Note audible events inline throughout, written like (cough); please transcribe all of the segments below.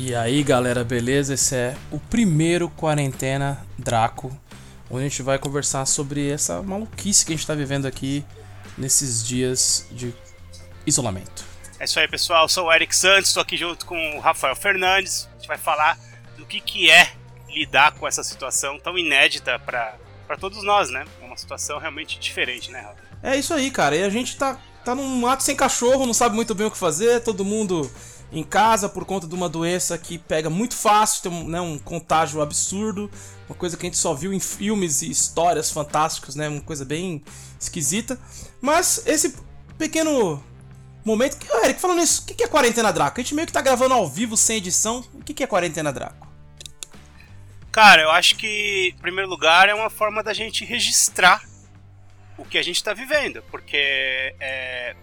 E aí galera, beleza? Esse é o primeiro Quarentena Draco, onde a gente vai conversar sobre essa maluquice que a gente tá vivendo aqui nesses dias de isolamento. É isso aí, pessoal. Eu sou o Eric Santos, estou aqui junto com o Rafael Fernandes. A gente vai falar do que, que é lidar com essa situação tão inédita para todos nós, né? É uma situação realmente diferente, né, Rafa? É isso aí, cara. E a gente tá, tá num ato sem cachorro, não sabe muito bem o que fazer, todo mundo em casa por conta de uma doença que pega muito fácil, tem um, né, um contágio absurdo, uma coisa que a gente só viu em filmes e histórias fantásticas, né? Uma coisa bem esquisita. Mas esse pequeno momento. Que, Eric, falando isso, o que é Quarentena Draco? A gente meio que tá gravando ao vivo, sem edição. O que é Quarentena Draco? Cara, eu acho que, em primeiro lugar, é uma forma da gente registrar o que a gente tá vivendo. Porque é,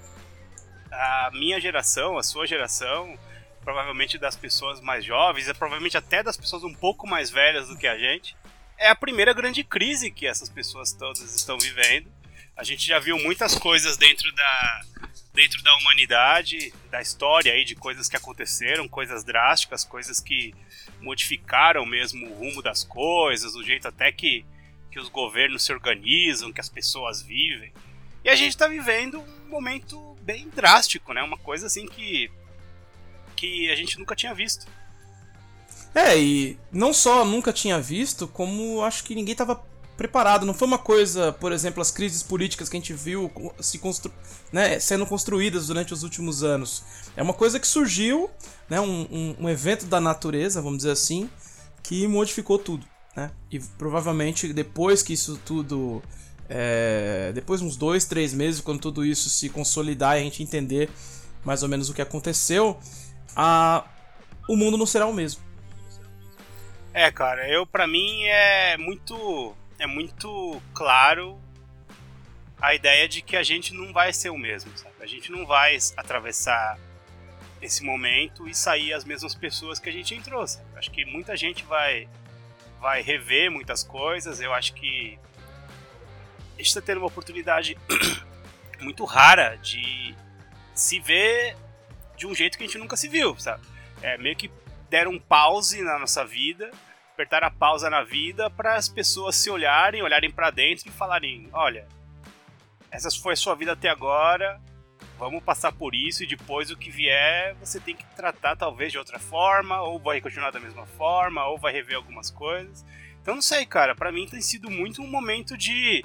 a minha geração, a sua geração, provavelmente das pessoas mais jovens, e provavelmente até das pessoas um pouco mais velhas do que a gente, é a primeira grande crise que essas pessoas todas estão vivendo. A gente já viu muitas coisas dentro da, dentro da humanidade, da história aí de coisas que aconteceram, coisas drásticas, coisas que modificaram mesmo o rumo das coisas, o jeito até que, que os governos se organizam, que as pessoas vivem. E a gente está vivendo um momento bem drástico, né? Uma coisa assim que que a gente nunca tinha visto. É, e não só nunca tinha visto, como acho que ninguém estava preparado. Não foi uma coisa, por exemplo, as crises políticas que a gente viu se constru... né, sendo construídas durante os últimos anos. É uma coisa que surgiu, né, um, um, um evento da natureza, vamos dizer assim, que modificou tudo. Né? E provavelmente depois que isso tudo. É... depois uns dois, três meses, quando tudo isso se consolidar e a gente entender mais ou menos o que aconteceu, a... o mundo não será o mesmo. É, cara, eu para mim é muito é muito claro a ideia de que a gente não vai ser o mesmo, sabe? A gente não vai atravessar esse momento e sair as mesmas pessoas que a gente entrou, sabe? Acho que muita gente vai vai rever muitas coisas, eu acho que a gente está tendo uma oportunidade (clears throat) muito rara de se ver de um jeito que a gente nunca se viu, sabe? É meio que deram um pause na nossa vida apertar a pausa na vida para as pessoas se olharem, olharem para dentro e falarem: olha, essa foi a sua vida até agora, vamos passar por isso e depois o que vier você tem que tratar talvez de outra forma, ou vai continuar da mesma forma, ou vai rever algumas coisas. Então não sei, cara, para mim tem sido muito um momento de,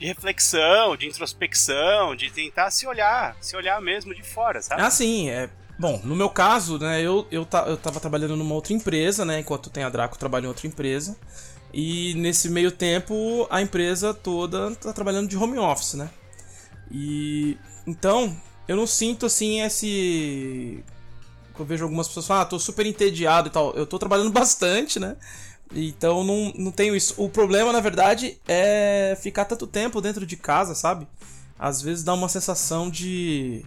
de reflexão, de introspecção, de tentar se olhar, se olhar mesmo de fora, sabe? Ah, sim, é Bom, no meu caso, né, eu, eu, ta, eu tava trabalhando numa outra empresa, né, enquanto tem a Draco, trabalho em outra empresa. E nesse meio tempo, a empresa toda tá trabalhando de home office, né? E então, eu não sinto assim esse eu vejo algumas pessoas falam, ah, tô super entediado e tal. Eu tô trabalhando (laughs) bastante, né? Então não, não tenho isso. O problema, na verdade, é ficar tanto tempo dentro de casa, sabe? Às vezes dá uma sensação de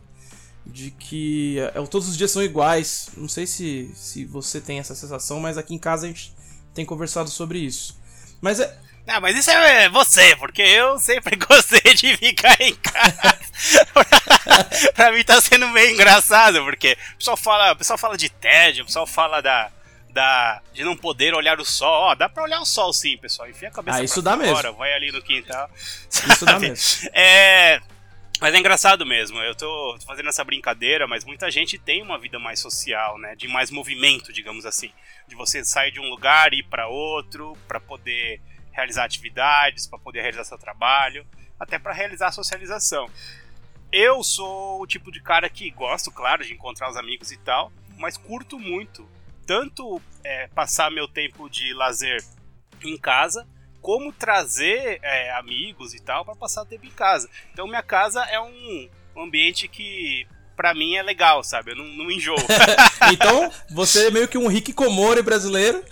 de que é, todos os dias são iguais. Não sei se, se você tem essa sensação, mas aqui em casa a gente tem conversado sobre isso. Mas é. Não, mas isso é você, porque eu sempre (laughs) gostei de ficar em casa. (laughs) pra mim tá sendo meio engraçado, porque o pessoal fala, o pessoal fala de tédio, o pessoal fala da, da, de não poder olhar o sol. Ó, dá pra olhar o sol sim, pessoal. Enfia a cabeça ah, isso dá fora, mesmo. vai ali no quintal. Isso dá (laughs) mesmo. É. Mas é engraçado mesmo, eu tô fazendo essa brincadeira, mas muita gente tem uma vida mais social, né? De mais movimento, digamos assim. De você sair de um lugar e ir para outro, para poder realizar atividades, para poder realizar seu trabalho, até para realizar a socialização. Eu sou o tipo de cara que gosto, claro, de encontrar os amigos e tal, mas curto muito tanto é, passar meu tempo de lazer em casa, como trazer é, amigos e tal para passar tempo em casa. Então minha casa é um ambiente que para mim é legal, sabe? Eu não, não enjoo. (laughs) então, você é meio que um Rick Comore brasileiro.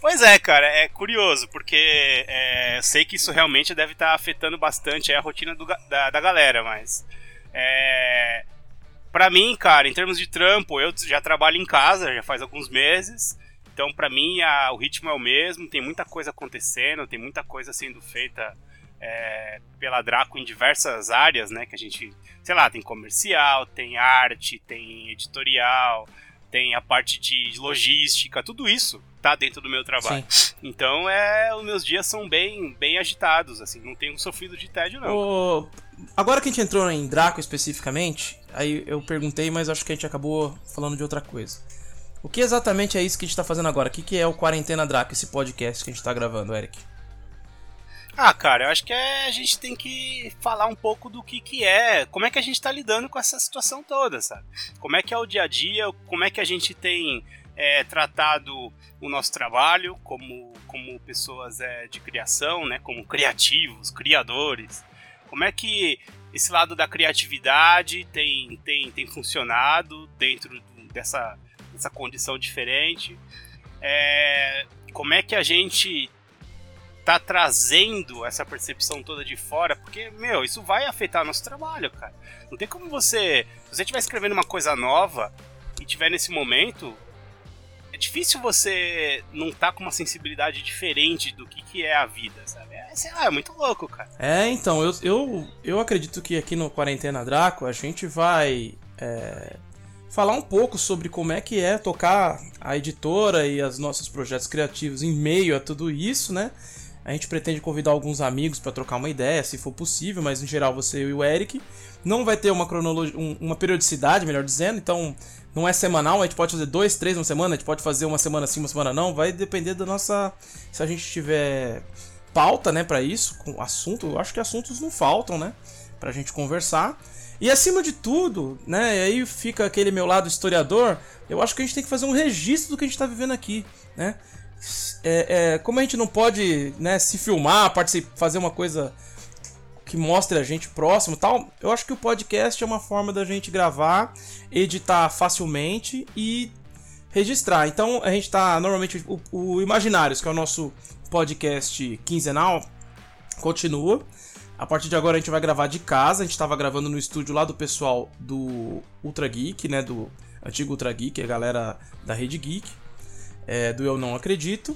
pois é, cara, é curioso, porque é, eu sei que isso realmente deve estar tá afetando bastante a rotina do, da, da galera, mas. É, para mim, cara, em termos de trampo, eu já trabalho em casa já faz alguns meses. Então, para mim, a, o ritmo é o mesmo, tem muita coisa acontecendo, tem muita coisa sendo feita é, pela Draco em diversas áreas, né? Que a gente, sei lá, tem comercial, tem arte, tem editorial, tem a parte de logística, tudo isso tá dentro do meu trabalho. Sim. Então, é, os meus dias são bem, bem agitados, assim, não tenho sofrido de tédio não. O... Agora que a gente entrou em Draco especificamente, aí eu perguntei, mas acho que a gente acabou falando de outra coisa. O que exatamente é isso que a gente tá fazendo agora? O que, que é o Quarentena Draco, esse podcast que a gente tá gravando, Eric? Ah, cara, eu acho que é, a gente tem que falar um pouco do que, que é, como é que a gente está lidando com essa situação toda, sabe? Como é que é o dia a dia, como é que a gente tem é, tratado o nosso trabalho como, como pessoas é, de criação, né? Como criativos, criadores. Como é que esse lado da criatividade tem, tem, tem funcionado dentro dessa, dessa condição diferente? É, como é que a gente tá trazendo essa percepção toda de fora, porque, meu, isso vai afetar nosso trabalho, cara. Não tem como você. Se você estiver escrevendo uma coisa nova e tiver nesse momento, difícil você não estar tá com uma sensibilidade diferente do que, que é a vida, sabe? É, sei lá, é muito louco, cara. É, então, eu, eu, eu acredito que aqui no Quarentena Draco a gente vai. É, falar um pouco sobre como é que é tocar a editora e os nossos projetos criativos em meio a tudo isso, né? A gente pretende convidar alguns amigos para trocar uma ideia, se for possível, mas em geral você e o Eric. Não vai ter uma cronologia, uma periodicidade, melhor dizendo, então não é semanal, a gente pode fazer dois, três uma semana, a gente pode fazer uma semana sim, uma semana não, vai depender da nossa. Se a gente tiver pauta, né, para isso, com assunto, eu acho que assuntos não faltam, né, pra gente conversar. E acima de tudo, né, e aí fica aquele meu lado historiador, eu acho que a gente tem que fazer um registro do que a gente tá vivendo aqui, né? é, é, como a gente não pode né, se filmar, fazer uma coisa que mostre a gente próximo tal, eu acho que o podcast é uma forma da gente gravar, editar facilmente e registrar. Então a gente tá normalmente o, o Imaginários, que é o nosso podcast quinzenal, continua. A partir de agora a gente vai gravar de casa. A gente estava gravando no estúdio lá do pessoal do Ultra Geek, né? Do antigo Ultra Geek, a galera da Rede Geek é, do Eu Não Acredito.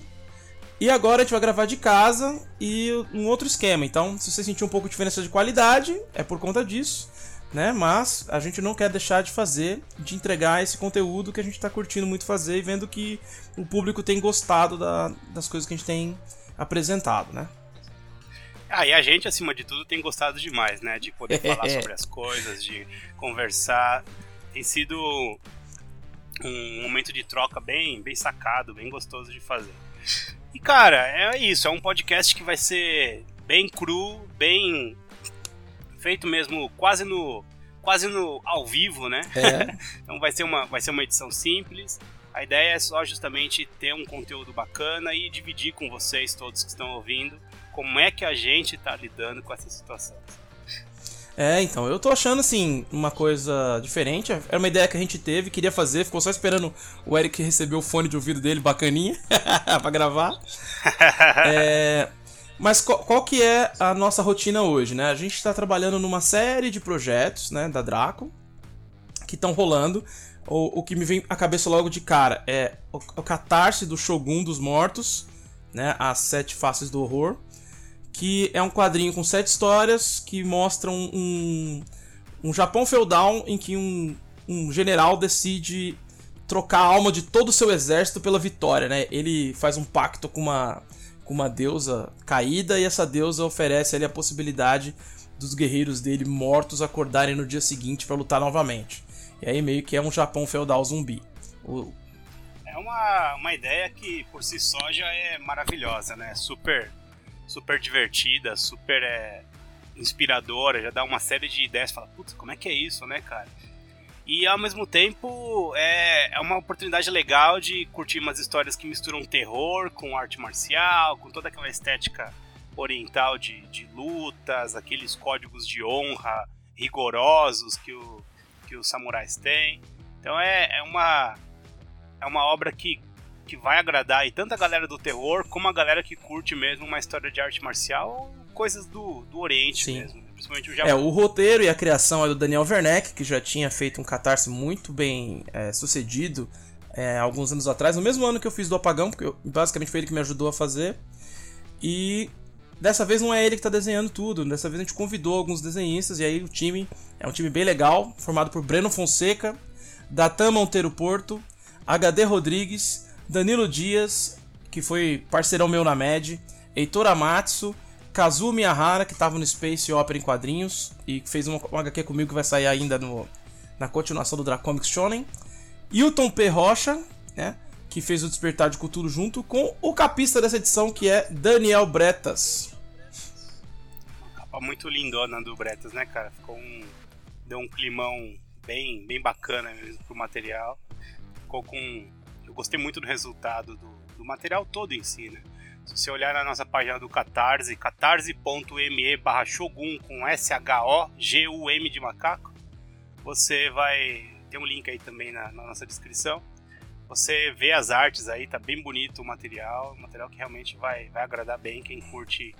E agora a gente vai gravar de casa e um outro esquema. Então, se você sentir um pouco de diferença de qualidade, é por conta disso, né? Mas a gente não quer deixar de fazer, de entregar esse conteúdo que a gente está curtindo muito fazer e vendo que o público tem gostado da, das coisas que a gente tem apresentado, né? Ah, e a gente, acima de tudo, tem gostado demais, né? De poder (laughs) falar sobre as coisas, de conversar. Tem sido um momento de troca bem, bem sacado, bem gostoso de fazer. E cara, é isso, é um podcast que vai ser bem cru, bem feito mesmo quase no quase no ao vivo, né? É. (laughs) então vai ser uma vai ser uma edição simples. A ideia é só justamente ter um conteúdo bacana e dividir com vocês todos que estão ouvindo como é que a gente está lidando com essa situação. É, então, eu tô achando assim, uma coisa diferente. Era uma ideia que a gente teve, queria fazer, ficou só esperando o Eric receber o fone de ouvido dele, bacaninha, (laughs) pra gravar. (laughs) é, mas qual, qual, que é a nossa rotina hoje, né? A gente tá trabalhando numa série de projetos, né, da Draco, que estão rolando. O, o que me vem à cabeça logo de cara é o, o Catarse do Shogun dos Mortos, né? As Sete Faces do Horror que é um quadrinho com sete histórias que mostram um, um Japão feudal em que um, um general decide trocar a alma de todo o seu exército pela vitória, né? Ele faz um pacto com uma, com uma deusa caída e essa deusa oferece a possibilidade dos guerreiros dele mortos acordarem no dia seguinte para lutar novamente. E aí meio que é um Japão feudal zumbi. O... É uma, uma ideia que por si só já é maravilhosa, né? Super super divertida, super é, inspiradora, já dá uma série de ideias, fala, putz, como é que é isso, né, cara? E ao mesmo tempo é, é uma oportunidade legal de curtir umas histórias que misturam terror com arte marcial, com toda aquela estética oriental de, de lutas, aqueles códigos de honra rigorosos que, o, que os samurais têm. Então é, é, uma, é uma obra que que vai agradar aí tanto a galera do terror como a galera que curte mesmo uma história de arte marcial ou coisas do, do Oriente Sim. mesmo. Né? Principalmente o Japão. É, o roteiro e a criação é do Daniel Werneck, que já tinha feito um catarse muito bem é, sucedido é, alguns anos atrás, no mesmo ano que eu fiz do Apagão, porque eu, basicamente foi ele que me ajudou a fazer. E dessa vez não é ele que está desenhando tudo. Dessa vez a gente convidou alguns desenhistas e aí o time é um time bem legal, formado por Breno Fonseca, Datan Monteiro Porto, HD Rodrigues, Danilo Dias, que foi parceirão meu na MED, Heitor Amatsu, Kazuo Miyahara, que estava no Space Opera em quadrinhos e fez uma, uma HQ comigo que vai sair ainda no, na continuação do Dracomics Shonen, Hilton P. Rocha, né? que fez o Despertar de Cultura junto com o capista dessa edição, que é Daniel Bretas. Capa muito lindona do Bretas, né, cara? Ficou um. Deu um climão bem, bem bacana mesmo pro material. Ficou com. Gostei muito do resultado do, do material todo em si, né? Se você olhar na nossa página do Catarse, catarse.me barra Shogun com S-H-O-G-U-M de macaco, você vai. Tem um link aí também na, na nossa descrição você vê as artes aí, tá bem bonito o material, um material que realmente vai, vai agradar bem quem curte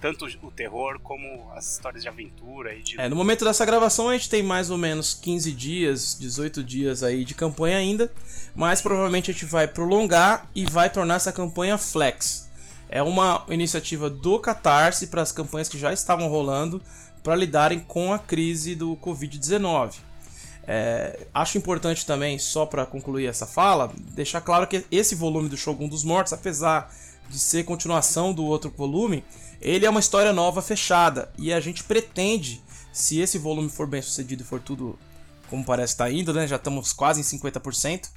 tanto o terror como as histórias de aventura e de... É, no momento dessa gravação a gente tem mais ou menos 15 dias, 18 dias aí de campanha ainda, mas provavelmente a gente vai prolongar e vai tornar essa campanha flex. É uma iniciativa do Catarse para as campanhas que já estavam rolando para lidarem com a crise do Covid-19. É, acho importante também, só para concluir essa fala, deixar claro que esse volume do Shogun dos Mortos, apesar de ser continuação do outro volume, ele é uma história nova fechada e a gente pretende, se esse volume for bem sucedido e for tudo como parece estar tá indo, né, já estamos quase em 50%,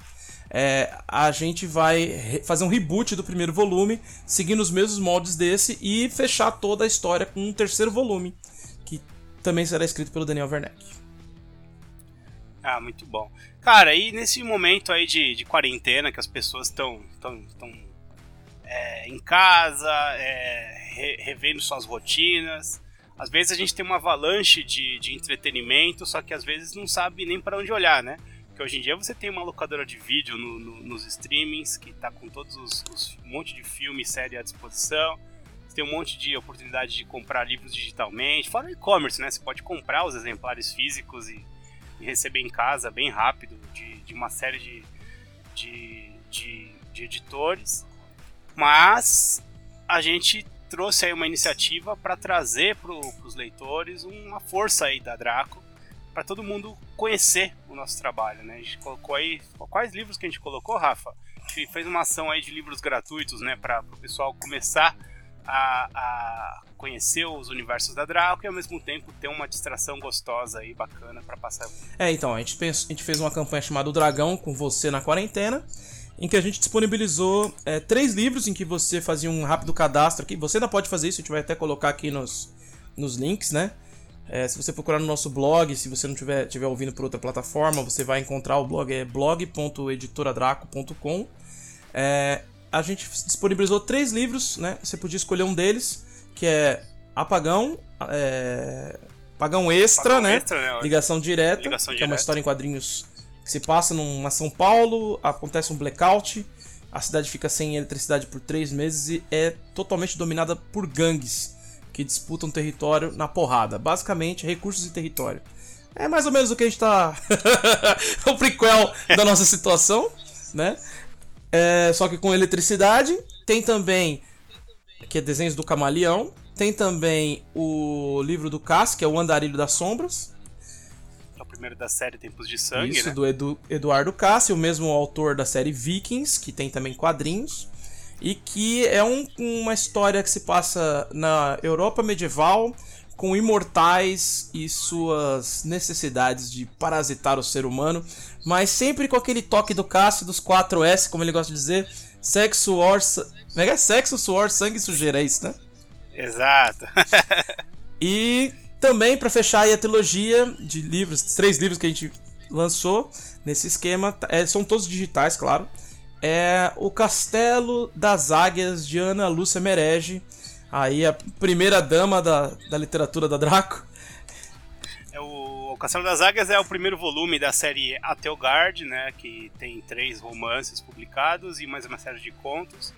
é, a gente vai fazer um reboot do primeiro volume, seguindo os mesmos moldes desse e fechar toda a história com um terceiro volume, que também será escrito pelo Daniel Werneck. Ah, muito bom. Cara, e nesse momento aí de, de quarentena, que as pessoas estão tão, tão, é, em casa, é, re, revendo suas rotinas, às vezes a gente tem uma avalanche de, de entretenimento, só que às vezes não sabe nem para onde olhar, né? Porque hoje em dia você tem uma locadora de vídeo no, no, nos streamings, que tá com todos os, os um monte de filme e série à disposição. Você tem um monte de oportunidade de comprar livros digitalmente. Fora e-commerce, né? Você pode comprar os exemplares físicos e e receber em casa bem rápido de, de uma série de, de, de editores. Mas a gente trouxe aí uma iniciativa para trazer para os leitores uma força aí da Draco para todo mundo conhecer o nosso trabalho, né? A gente colocou aí quais livros que a gente colocou, Rafa? A gente fez uma ação aí de livros gratuitos, né, para o pessoal começar a, a, conhecer os universos da Draco e ao mesmo tempo ter uma distração gostosa e bacana para passar. É, então, a gente, a gente fez uma campanha chamada O Dragão com você na quarentena, em que a gente disponibilizou é, três livros em que você fazia um rápido cadastro aqui. Você ainda pode fazer isso, a gente vai até colocar aqui nos, nos links, né? É, se você procurar no nosso blog, se você não estiver tiver ouvindo por outra plataforma, você vai encontrar o blog, é blog.editoradraco.com. É, a gente disponibilizou três livros, né? Você podia escolher um deles, que é Apagão, é... Apagão Extra, Apagão né? Extra, né? Ligação direta, Ligação que é uma história em quadrinhos que se passa numa São Paulo, acontece um blackout, a cidade fica sem eletricidade por três meses e é totalmente dominada por gangues que disputam território na porrada. Basicamente, recursos e território. É mais ou menos o que a gente tá. (laughs) o prequel da nossa situação, né? É, só que com eletricidade. Tem também. Que é desenhos do camaleão. Tem também o livro do Cass, que é o Andarilho das Sombras. Primeiro da série Tempos de Sangue. Isso, né? do Edu, Eduardo Cassi, o mesmo autor da série Vikings, que tem também quadrinhos. E que é um, uma história que se passa na Europa medieval com imortais e suas necessidades de parasitar o ser humano, mas sempre com aquele toque do Cássio dos 4S, como ele gosta de dizer, sexo, or, é, é sexo, suor, sangue e sujeira, é isso, né? Exato. (laughs) e também para fechar a trilogia de livros, três livros que a gente lançou nesse esquema, é, são todos digitais, claro. É o Castelo das Águias de Ana Lúcia Merege Aí a primeira dama da, da literatura da Draco. É o, o Castelo das Águias é o primeiro volume da série Atelgard, né? Que tem três romances publicados e mais uma série de contos.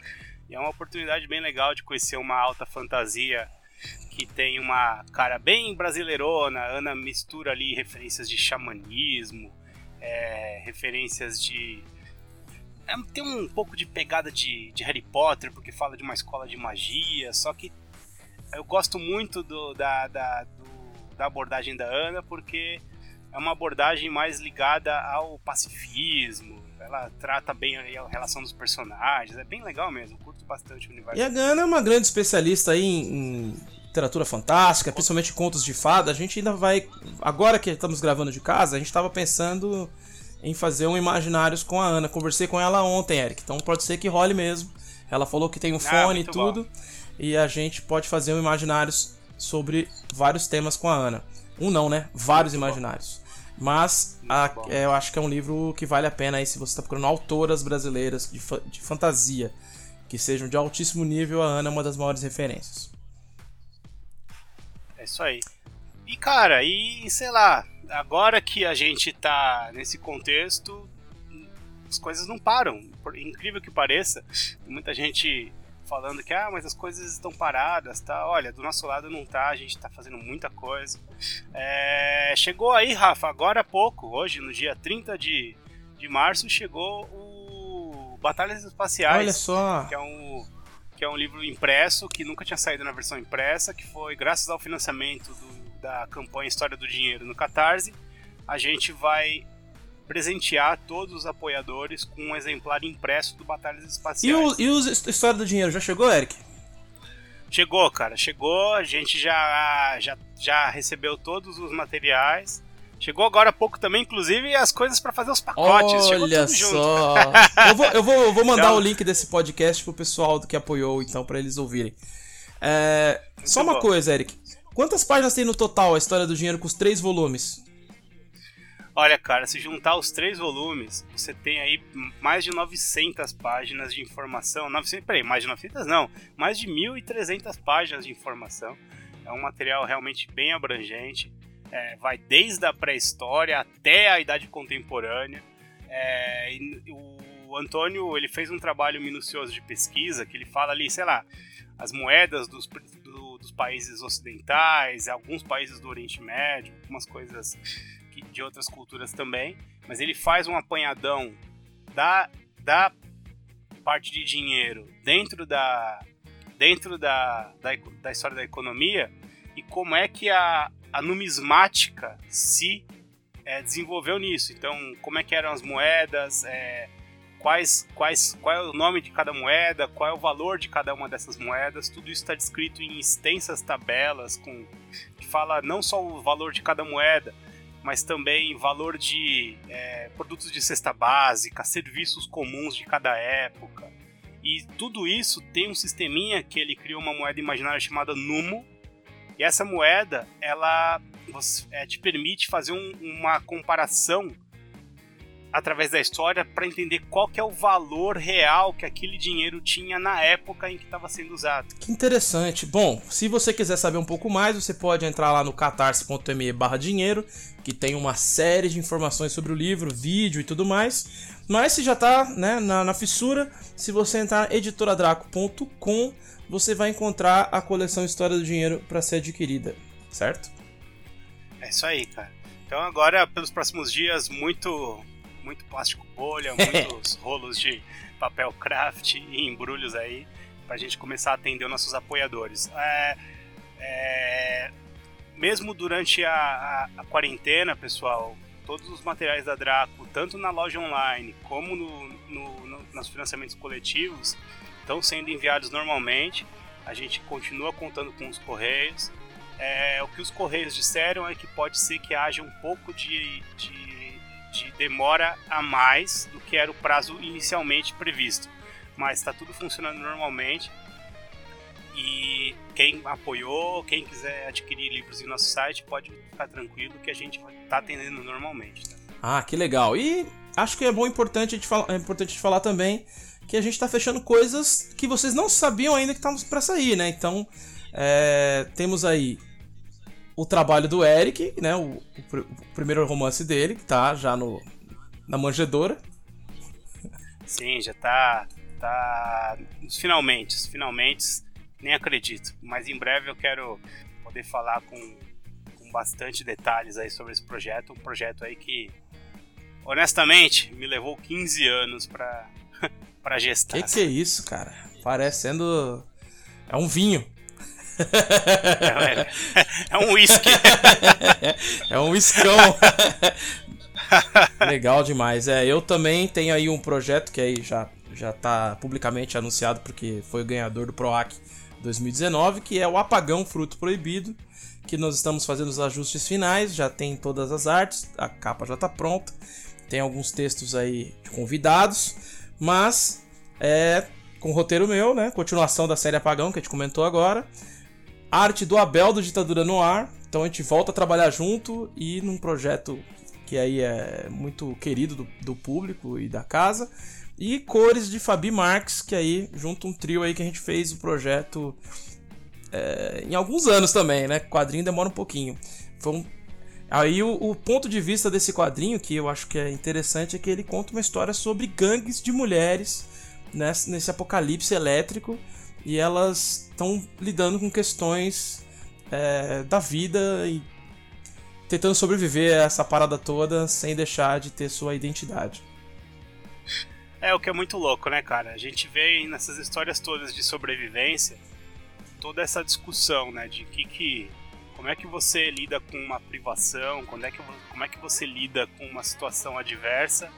E é uma oportunidade bem legal de conhecer uma alta fantasia que tem uma cara bem brasileirona. Ana mistura ali referências de xamanismo, é, referências de é, tem um pouco de pegada de, de Harry Potter, porque fala de uma escola de magia, só que eu gosto muito do, da, da, do, da abordagem da Ana, porque é uma abordagem mais ligada ao pacifismo. Ela trata bem a relação dos personagens, é bem legal mesmo. Curto bastante o universo. E a Gana é uma grande especialista aí em, literatura fantástica, principalmente contos de fada. A gente ainda vai. Agora que estamos gravando de casa, a gente estava pensando em fazer um Imaginários com a Ana. Conversei com ela ontem, Eric. Então pode ser que role mesmo. Ela falou que tem um ah, fone e tudo. Bom. E a gente pode fazer um Imaginários sobre vários temas com a Ana. Um não, né? Vários muito imaginários. Bom. Mas a, é, eu acho que é um livro que vale a pena aí se você está procurando autoras brasileiras de, fa de fantasia que sejam de altíssimo nível. A Ana é uma das maiores referências. É isso aí. E cara, e sei lá, agora que a gente tá nesse contexto, as coisas não param. Por incrível que pareça, muita gente falando que ah, mas as coisas estão paradas, tá? Olha, do nosso lado não tá, a gente tá fazendo muita coisa. É, chegou aí, Rafa, agora há pouco, hoje, no dia 30 de, de março, chegou o Batalhas Espaciais. Olha só! Que é um, que é um livro impresso, que nunca tinha saído na versão impressa, que foi graças ao financiamento do, da campanha História do Dinheiro no Catarse, a gente vai presentear todos os apoiadores com um exemplar impresso do Batalhas Espaciais. E o, e o História do Dinheiro, já chegou, Eric? Chegou, cara, chegou. A gente já, já, já recebeu todos os materiais. Chegou agora há pouco também, inclusive, as coisas para fazer os pacotes. Olha só! (laughs) eu, vou, eu, vou, eu vou mandar então... o link desse podcast pro pessoal que apoiou, então, para eles ouvirem. É, só uma bom. coisa, Eric. Quantas páginas tem no total a História do Dinheiro com os três volumes? Olha, cara, se juntar os três volumes, você tem aí mais de 900 páginas de informação. 900, peraí, mais de 900 não, mais de 1.300 páginas de informação. É um material realmente bem abrangente. É, vai desde a pré-história até a idade contemporânea. É, o Antônio ele fez um trabalho minucioso de pesquisa que ele fala ali, sei lá, as moedas dos, do, dos países ocidentais, alguns países do Oriente Médio, algumas coisas de outras culturas também, mas ele faz um apanhadão da, da parte de dinheiro dentro da dentro da, da, da história da economia e como é que a, a numismática se é, desenvolveu nisso. Então, como é que eram as moedas, é, quais, quais, qual é o nome de cada moeda, qual é o valor de cada uma dessas moedas, tudo isso está descrito em extensas tabelas com que fala não só o valor de cada moeda, mas também valor de é, produtos de cesta básica, serviços comuns de cada época. E tudo isso tem um sisteminha que ele criou uma moeda imaginária chamada Numo. E essa moeda, ela é, te permite fazer um, uma comparação através da história para entender qual que é o valor real que aquele dinheiro tinha na época em que estava sendo usado. Que interessante. Bom, se você quiser saber um pouco mais, você pode entrar lá no catarse.me barra dinheiro, que tem uma série de informações sobre o livro, vídeo e tudo mais. Mas se já está né, na, na fissura, se você entrar editoradraco.com, você vai encontrar a coleção História do Dinheiro para ser adquirida, certo? É isso aí, cara. Então agora, pelos próximos dias, muito muito plástico bolha, (laughs) muitos rolos de papel craft e embrulhos aí para a gente começar a atender os nossos apoiadores. É, é, mesmo durante a, a, a, quarentena, pessoal, todos os materiais da Draco, tanto na loja online como no, no, no, nos financiamentos coletivos, estão sendo enviados normalmente. A gente continua contando com os correios. É, o que os correios disseram é que pode ser que haja um pouco de, de de demora a mais do que era o prazo inicialmente previsto. Mas está tudo funcionando normalmente. E quem apoiou, quem quiser adquirir livros em nosso site, pode ficar tranquilo que a gente vai estar tá atendendo normalmente. Tá? Ah, que legal. E acho que é bom importante gente falar, é importante falar também que a gente está fechando coisas que vocês não sabiam ainda que estavam para sair, né? Então, é, temos aí o trabalho do Eric, né? O, o, o, primeiro romance dele, que tá já no, na manjedora. Sim, já tá, tá finalmente, finalmente, nem acredito. Mas em breve eu quero poder falar com, com bastante detalhes aí sobre esse projeto. Um projeto aí que, honestamente, me levou 15 anos pra, (laughs) pra gestar. Que que é isso, cara? Parecendo... É um vinho. É, um whisky. é um whiskão. (laughs) Legal demais. É, eu também tenho aí um projeto que aí já já está publicamente anunciado porque foi o ganhador do PROAC 2019, que é o Apagão Fruto Proibido, que nós estamos fazendo os ajustes finais, já tem todas as artes, a capa já está pronta, tem alguns textos aí de convidados, mas é com roteiro meu, né? Continuação da série Apagão que a gente comentou agora. Arte do Abel do Ditadura no Ar. Então a gente volta a trabalhar junto e num projeto que aí é muito querido do, do público e da casa. E cores de Fabi Marques, que aí junto um trio aí que a gente fez o projeto é, em alguns anos também, né? Quadrinho demora um pouquinho. Foi um... Aí o, o, ponto de vista desse quadrinho, que eu acho que é interessante, é que ele conta uma história sobre gangues de mulheres nesse, nesse apocalipse elétrico e elas estão lidando com questões é, da vida e tentando sobreviver a essa parada toda sem deixar de ter sua identidade. É o que é muito louco, né, cara? A gente vê nessas histórias todas de sobrevivência toda essa discussão, né, de que que como é que você lida com uma privação, quando é que, como é que você lida com uma situação adversa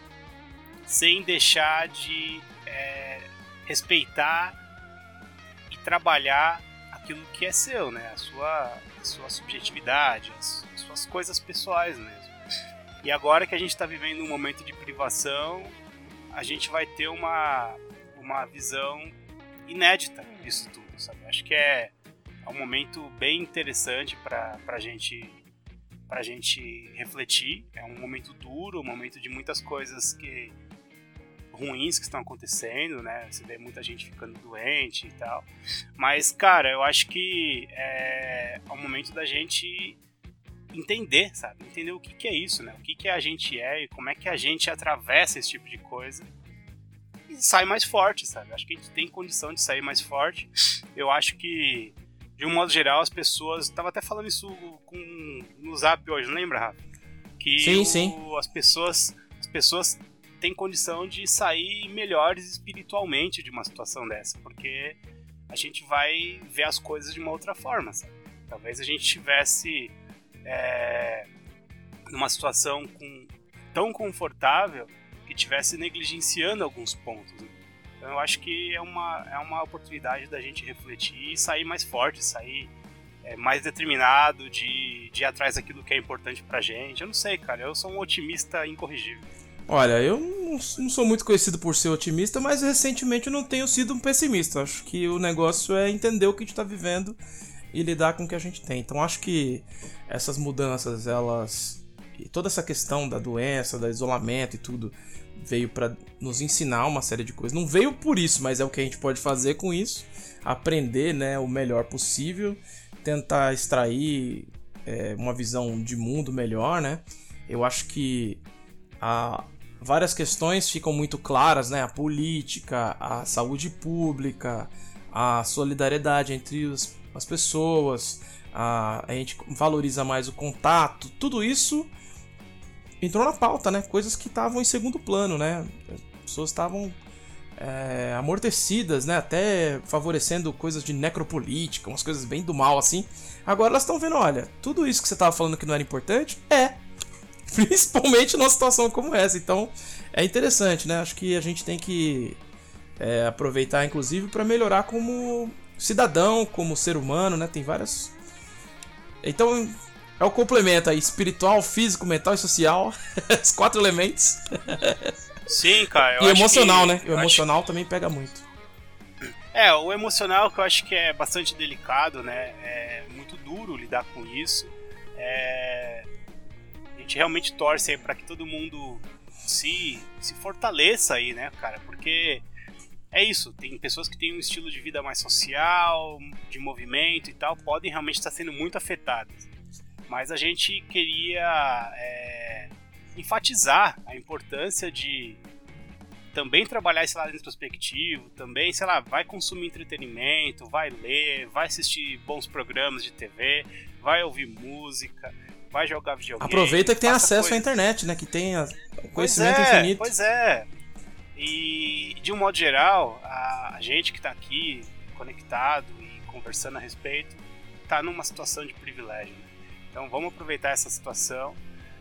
sem deixar de é, respeitar trabalhar aquilo que é seu, né? A sua, a sua subjetividade, as, as suas coisas pessoais mesmo. E agora que a gente está vivendo um momento de privação, a gente vai ter uma, uma visão inédita disso tudo, sabe? Acho que é, é um momento bem interessante para a gente para gente refletir. É um momento duro, um momento de muitas coisas que ruins que estão acontecendo, né? Você vê muita gente ficando doente e tal. Mas, cara, eu acho que é, é o momento da gente entender, sabe? Entender o que, que é isso, né? O que, que a gente é e como é que a gente atravessa esse tipo de coisa e sai mais forte, sabe? Acho que a gente tem condição de sair mais forte. Eu acho que, de um modo geral, as pessoas. Tava até falando isso com, no zap hoje, não lembra, Rafa? Que sim, o, sim. as pessoas. As pessoas têm condição de sair melhores espiritualmente de uma situação dessa, porque a gente vai ver as coisas de uma outra forma, sabe? Talvez a gente tivesse é, numa situação com, tão confortável que tivesse negligenciando alguns pontos. Né? Então eu acho que é uma, é uma oportunidade da gente refletir e sair mais forte, sair é, mais determinado de, de ir atrás daquilo que é importante pra gente. Eu não sei, cara, eu sou um otimista incorrigível. Olha, eu não, sou muito conhecido por ser otimista, mas recentemente eu não tenho sido um pessimista. Acho que o negócio é entender o que a gente está vivendo e lidar com o que a gente tem. Então acho que essas mudanças, elas. E toda essa questão da doença, do isolamento e tudo, veio para nos ensinar uma série de coisas. Não veio por isso, mas é o que a gente pode fazer com isso. Aprender né, o melhor possível, tentar extrair é, uma visão de mundo melhor, né? Eu acho que a, várias questões ficam muito claras, né? A política, a saúde pública, a solidariedade entre os, as pessoas, a, a gente valoriza mais o contato, tudo isso entrou na pauta, né? Coisas que estavam em segundo plano, né? As pessoas estavam é, amortecidas, né? Até favorecendo coisas de necropolítica, umas coisas bem do mal assim. Agora elas estão vendo, olha, tudo isso que você estava falando que não era importante, é. Principalmente numa situação como essa. Então, é interessante, né? Acho que a gente tem que é, aproveitar, inclusive, para melhorar como cidadão, como ser humano, né? Tem várias. Então, é o complemento aí: espiritual, físico, mental e social. (laughs) Os quatro elementos. Sim, cara. e emocional, que... né? O emocional acho... também pega muito. É, o emocional que eu acho que é bastante delicado, né? É muito duro lidar com isso. É gente realmente torce aí para que todo mundo se, se fortaleça aí, né, cara? Porque é isso, tem pessoas que têm um estilo de vida mais social, de movimento e tal, podem realmente estar sendo muito afetadas. Mas a gente queria é, enfatizar a importância de também trabalhar esse lado introspectivo, também, sei lá, vai consumir entretenimento, vai ler, vai assistir bons programas de TV, vai ouvir música, vai jogar videogame. Aproveita que tem acesso à internet, né? Que tem conhecimento pois é, infinito. Pois é. E de um modo geral, a gente que está aqui conectado e conversando a respeito, tá numa situação de privilégio. Né? Então vamos aproveitar essa situação,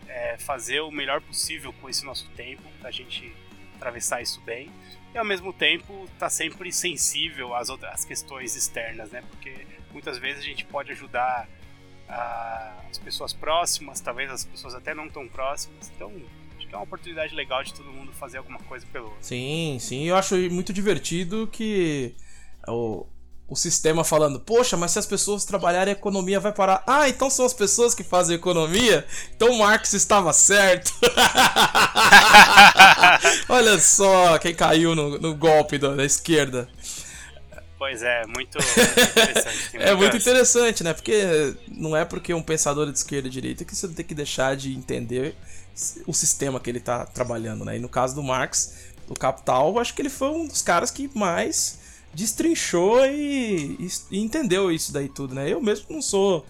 é, fazer o melhor possível com esse nosso tempo, pra gente atravessar isso bem. E ao mesmo tempo tá sempre sensível às outras questões externas, né? Porque muitas vezes a gente pode ajudar a, as pessoas próximas, talvez as pessoas até não tão próximas. Então acho que é uma oportunidade legal de todo mundo fazer alguma coisa pelo outro. Sim, sim. Eu acho muito divertido que o, o sistema falando, poxa, mas se as pessoas trabalharem, a economia vai parar. Ah, então são as pessoas que fazem economia? Então Marx estava certo. (laughs) Olha só quem caiu no, no golpe da, da esquerda. Pois é, muito, (laughs) muito interessante. é muito interessante, né? Porque não é porque um pensador de esquerda e direita que você tem que deixar de entender o sistema que ele está trabalhando, né? E no caso do Marx, o Capital, acho que ele foi um dos caras que mais destrinchou e, e, e, entendeu isso daí tudo, né? Eu mesmo não sou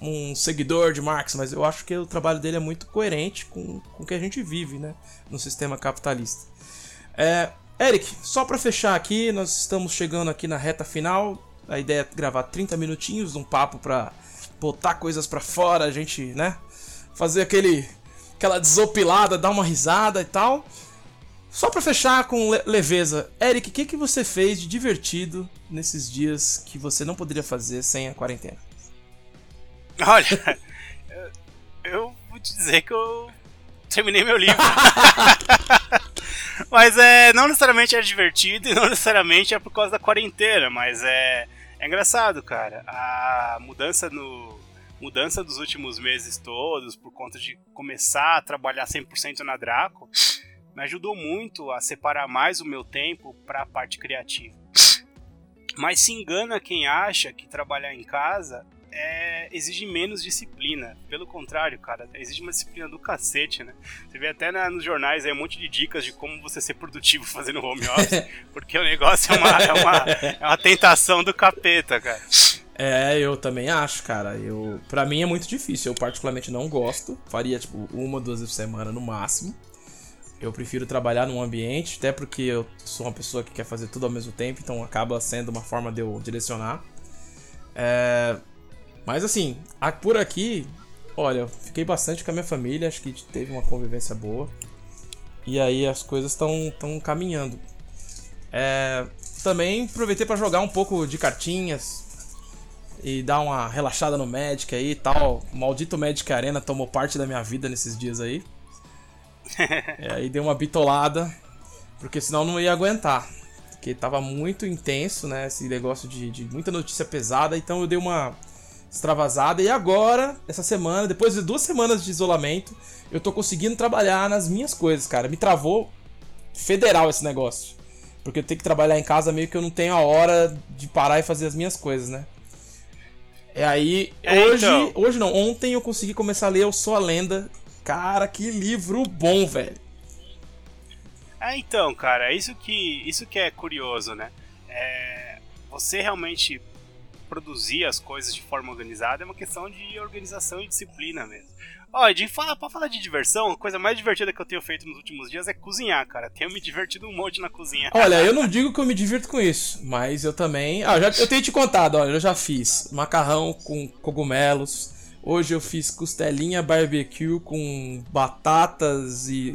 um seguidor de Marx, mas eu acho que o trabalho dele é muito coerente com, com o que a gente vive, né? No sistema capitalista. É, Eric, só para fechar aqui, nós estamos chegando aqui na reta final. A ideia é gravar 30 minutinhos, um papo para botar coisas para fora, a gente, né? Fazer aquele aquela desopilada, dar uma risada e tal. Só para fechar com leveza, Eric, o que, que você fez de divertido nesses dias que você não poderia fazer sem a quarentena? (laughs) Olha, eu vou te dizer que eu terminei meu livro. (laughs) mas é, não necessariamente é divertido e não necessariamente é por causa da quarentena, mas é, é engraçado, cara. A mudança no mudança dos últimos meses todos por conta de começar a trabalhar 100% na Draco me ajudou muito a separar mais o meu tempo para a parte criativa. Mas se engana quem acha que trabalhar em casa é, exige menos disciplina. Pelo contrário, cara, exige uma disciplina do cacete, né? Você vê até na, nos jornais aí um monte de dicas de como você ser produtivo (laughs) fazendo home office, porque o negócio é uma, é uma, é uma tentação do capeta, cara. É, eu também acho, cara. Eu, para mim é muito difícil. Eu particularmente não gosto. Faria tipo uma, duas vezes por semana no máximo. Eu prefiro trabalhar num ambiente, até porque eu sou uma pessoa que quer fazer tudo ao mesmo tempo, então acaba sendo uma forma de eu direcionar. É... Mas assim, por aqui, olha, fiquei bastante com a minha família, acho que teve uma convivência boa. E aí as coisas estão caminhando. É... Também aproveitei para jogar um pouco de cartinhas e dar uma relaxada no Magic aí e tal. O maldito Magic Arena tomou parte da minha vida nesses dias aí. (laughs) é, aí dei uma bitolada, porque senão não ia aguentar. Porque tava muito intenso, né? Esse negócio de, de muita notícia pesada, então eu dei uma extravasada. E agora, essa semana, depois de duas semanas de isolamento, eu tô conseguindo trabalhar nas minhas coisas, cara. Me travou federal esse negócio. Porque eu tenho que trabalhar em casa meio que eu não tenho a hora de parar e fazer as minhas coisas, né? É aí, é, hoje, então. hoje não, ontem eu consegui começar a ler Eu Sou a Lenda Cara, que livro bom, velho. É, então, cara, isso que, isso que é curioso, né? É, você realmente produzir as coisas de forma organizada é uma questão de organização e disciplina mesmo. Ó, de falar, pra falar de diversão, a coisa mais divertida que eu tenho feito nos últimos dias é cozinhar, cara. Tenho me divertido um monte na cozinha. Olha, eu não digo que eu me divirto com isso, mas eu também. Ah, já, eu tenho te contado, olha, eu já fiz macarrão com cogumelos, Hoje eu fiz costelinha barbecue com batatas e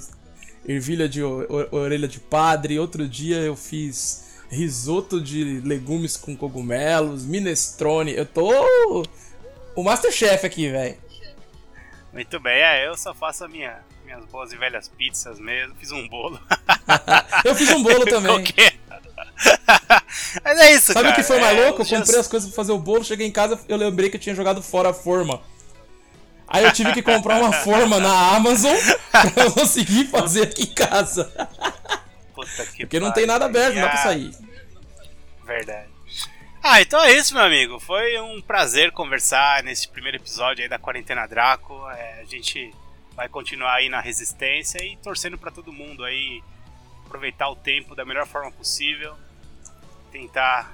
ervilha de orelha de padre. Outro dia eu fiz risoto de legumes com cogumelos, minestrone. Eu tô o Masterchef aqui, velho. Muito bem, é, eu só faço a minha, minhas boas e velhas pizzas mesmo. Fiz um bolo. (laughs) eu fiz um bolo (laughs) também. (laughs) Mas é isso, Sabe o que foi mais é, louco? Eu comprei as coisas pra fazer o bolo, cheguei em casa, eu lembrei que eu tinha jogado fora a forma. Aí eu tive que comprar uma forma na Amazon pra conseguir fazer aqui em casa. Puta que Porque não tem nada aberto, não dá pra sair. Verdade. Ah, então é isso, meu amigo. Foi um prazer conversar nesse primeiro episódio aí da Quarentena Draco. É, a gente vai continuar aí na resistência e torcendo para todo mundo aí aproveitar o tempo da melhor forma possível. Tentar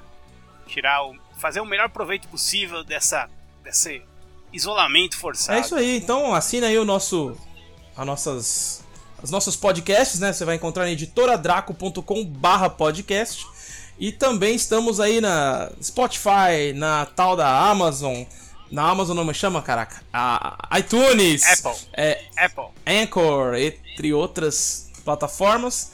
tirar o, fazer o melhor proveito possível dessa, dessa isolamento forçado. É isso aí. Então assina aí o nosso a nossas os nossos podcasts, né? Você vai encontrar na editoradraco.com/podcast. E também estamos aí na Spotify, na tal da Amazon, Na Amazon não me chama, caraca. A iTunes. Apple. É, Apple. Anchor, entre outras plataformas.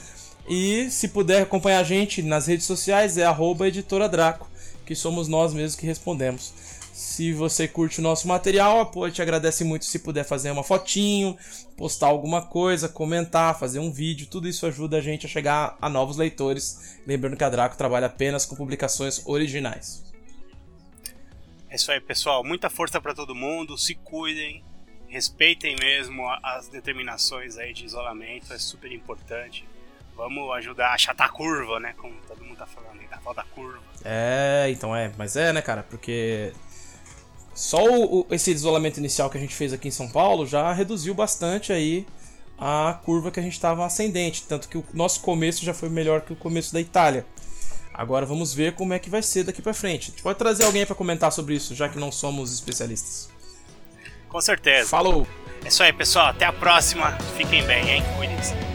E se puder acompanhar a gente nas redes sociais, é arroba editora Draco, que somos nós mesmos que respondemos. Se você curte o nosso material, a te agradece muito se puder fazer uma fotinho, postar alguma coisa, comentar, fazer um vídeo, tudo isso ajuda a gente a chegar a novos leitores. Lembrando que a Draco trabalha apenas com publicações originais. É isso aí, pessoal. Muita força para todo mundo. Se cuidem, respeitem mesmo as determinações aí de isolamento, é super importante. Vamos ajudar a achatar a curva, né? Como todo mundo tá falando aí, da tal da curva. É, então é, mas é, né, cara? Porque só o, esse isolamento inicial que a gente fez aqui em São Paulo já reduziu bastante aí a curva que a gente estava ascendente. Tanto que o nosso começo já foi melhor que o começo da Itália. Agora vamos ver como é que vai ser daqui para frente. A gente pode trazer alguém para comentar sobre isso, já que não somos especialistas. Com certeza. Falou! É isso aí, pessoal. Até a próxima. Fiquem bem, hein? Cuidem-se.